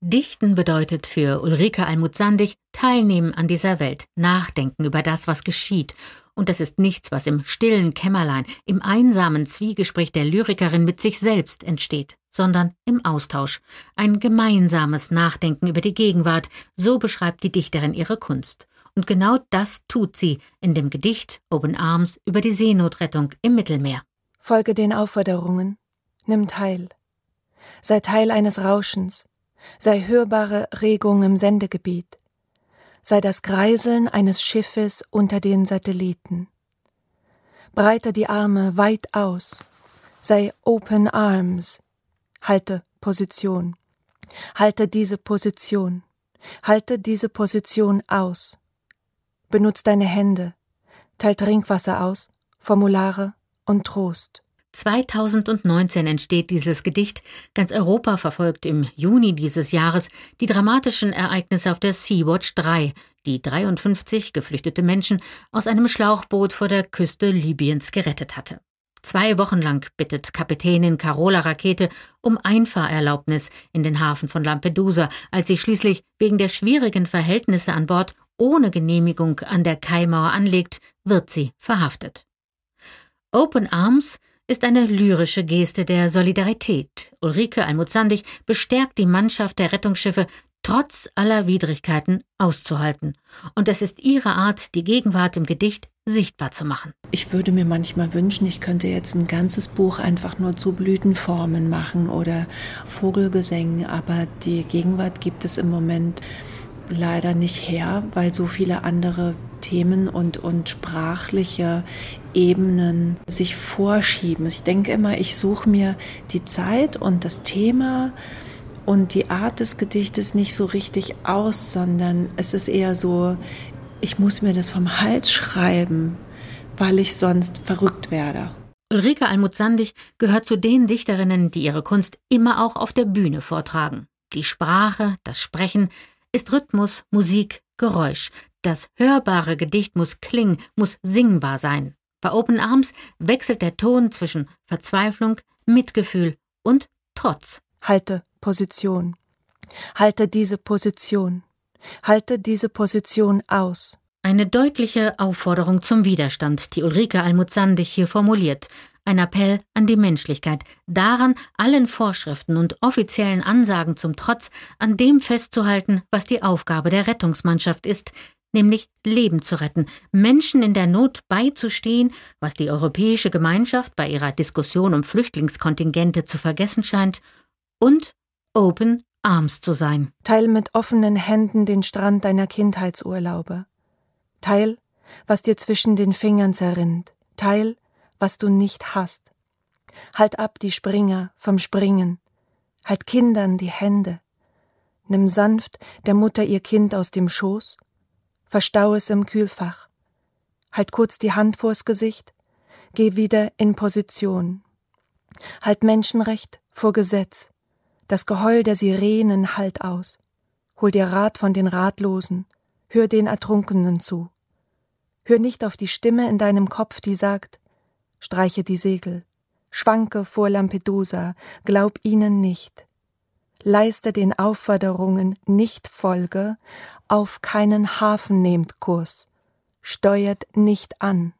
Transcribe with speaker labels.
Speaker 1: Dichten bedeutet für Ulrike Almut-Sandig Teilnehmen an dieser Welt, nachdenken über das, was geschieht. Und das ist nichts, was im stillen Kämmerlein, im einsamen Zwiegespräch der Lyrikerin mit sich selbst entsteht, sondern im Austausch. Ein gemeinsames Nachdenken über die Gegenwart, so beschreibt die Dichterin ihre Kunst. Und genau das tut sie in dem Gedicht Open Arms über die Seenotrettung im Mittelmeer.
Speaker 2: Folge den Aufforderungen, nimm teil. Sei Teil eines Rauschens, sei hörbare Regung im Sendegebiet, sei das Kreiseln eines Schiffes unter den Satelliten. Breite die Arme weit aus, sei Open Arms, halte Position, halte diese Position, halte diese Position aus. Benutz deine Hände, teil Trinkwasser aus, Formulare und Trost.
Speaker 1: 2019 entsteht dieses Gedicht. Ganz Europa verfolgt im Juni dieses Jahres die dramatischen Ereignisse auf der Sea-Watch 3, die 53 geflüchtete Menschen aus einem Schlauchboot vor der Küste Libyens gerettet hatte. Zwei Wochen lang bittet Kapitänin Carola Rakete um Einfahrerlaubnis in den Hafen von Lampedusa, als sie schließlich wegen der schwierigen Verhältnisse an Bord ohne Genehmigung an der Kaimauer anlegt, wird sie verhaftet. Open Arms ist eine lyrische Geste der Solidarität. Ulrike Almuzandig bestärkt die Mannschaft der Rettungsschiffe, trotz aller Widrigkeiten auszuhalten. Und es ist ihre Art, die Gegenwart im Gedicht sichtbar zu machen.
Speaker 3: Ich würde mir manchmal wünschen, ich könnte jetzt ein ganzes Buch einfach nur zu Blütenformen machen oder Vogelgesängen, aber die Gegenwart gibt es im Moment leider nicht her, weil so viele andere Themen und, und sprachliche Ebenen sich vorschieben. Ich denke immer, ich suche mir die Zeit und das Thema und die Art des Gedichtes nicht so richtig aus, sondern es ist eher so, ich muss mir das vom Hals schreiben, weil ich sonst verrückt werde.
Speaker 1: Ulrike Almut-Sandig gehört zu den Dichterinnen, die ihre Kunst immer auch auf der Bühne vortragen. Die Sprache, das Sprechen ist Rhythmus, Musik, Geräusch. Das hörbare Gedicht muss klingen, muss singbar sein. Bei Open Arms wechselt der Ton zwischen Verzweiflung, Mitgefühl und Trotz.
Speaker 2: Halte Position. Halte diese Position. Halte diese Position aus.
Speaker 1: Eine deutliche Aufforderung zum Widerstand, die Ulrike Almuzandig hier formuliert. Ein Appell an die Menschlichkeit, daran allen Vorschriften und offiziellen Ansagen zum Trotz an dem festzuhalten, was die Aufgabe der Rettungsmannschaft ist, nämlich Leben zu retten, Menschen in der Not beizustehen, was die europäische Gemeinschaft bei ihrer Diskussion um Flüchtlingskontingente zu vergessen scheint, und Open Arms zu sein.
Speaker 2: Teil mit offenen Händen den Strand deiner Kindheitsurlaube. Teil, was dir zwischen den Fingern zerrinnt. Teil, was du nicht hast. Halt ab die Springer vom Springen. Halt Kindern die Hände. Nimm sanft der Mutter ihr Kind aus dem Schoß. Verstau es im Kühlfach. Halt kurz die Hand vors Gesicht. Geh wieder in Position. Halt Menschenrecht vor Gesetz. Das Geheul der Sirenen halt aus. Hol dir Rat von den Ratlosen. Hör den Ertrunkenen zu. Hör nicht auf die Stimme in deinem Kopf, die sagt, streiche die Segel, schwanke vor Lampedusa, glaub ihnen nicht. Leiste den Aufforderungen nicht Folge, auf keinen Hafen nehmt Kurs, steuert nicht an.